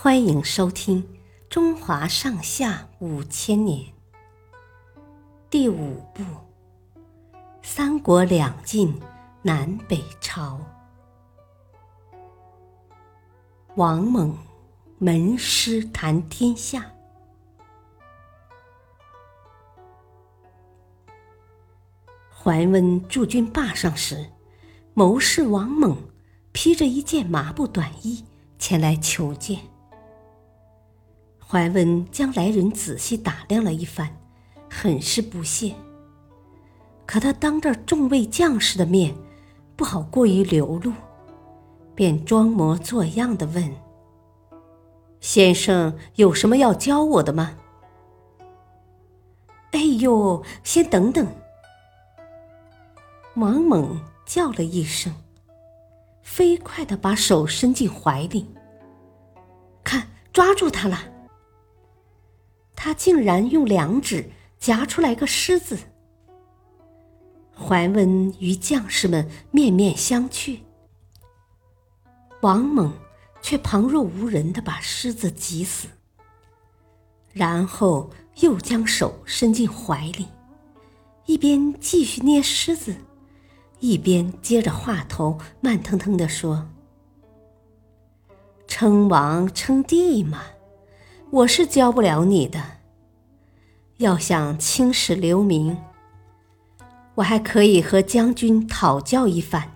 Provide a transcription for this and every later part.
欢迎收听《中华上下五千年》第五部《三国两晋南北朝》。王猛门师谈天下。桓温驻军霸上时，谋士王猛披着一件麻布短衣前来求见。桓温将来人仔细打量了一番，很是不屑。可他当着众位将士的面，不好过于流露，便装模作样的问：“先生有什么要教我的吗？”“哎呦，先等等！”王猛叫了一声，飞快的把手伸进怀里，看，抓住他了。他竟然用两指夹出来个狮子。桓温与将士们面面相觑，王猛却旁若无人的把狮子挤死，然后又将手伸进怀里，一边继续捏狮子，一边接着话头慢腾腾的说：“称王称帝嘛。”我是教不了你的。要想青史留名，我还可以和将军讨教一番。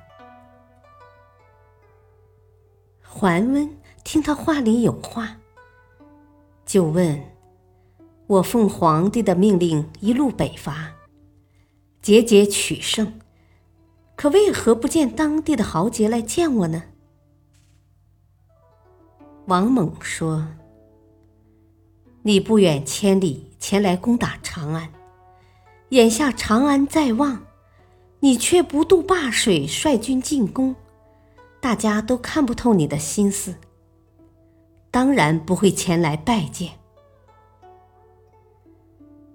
桓温听他话里有话，就问：“我奉皇帝的命令一路北伐，节节取胜，可为何不见当地的豪杰来见我呢？”王猛说。你不远千里前来攻打长安，眼下长安在望，你却不渡灞水率军进攻，大家都看不透你的心思，当然不会前来拜见。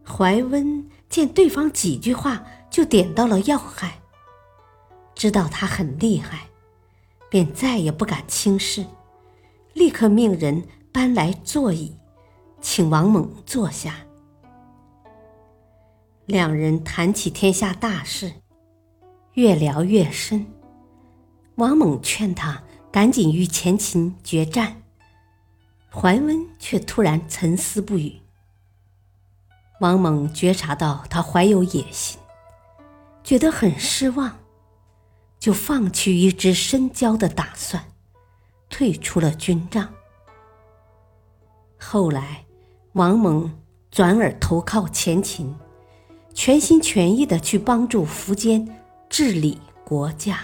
怀温见对方几句话就点到了要害，知道他很厉害，便再也不敢轻视，立刻命人搬来座椅。请王猛坐下，两人谈起天下大事，越聊越深。王猛劝他赶紧与前秦决战，桓温却突然沉思不语。王猛觉察到他怀有野心，觉得很失望，就放弃与之深交的打算，退出了军帐。后来。王蒙转而投靠前秦，全心全意的去帮助苻坚治理国家。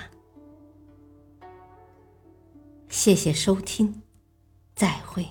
谢谢收听，再会。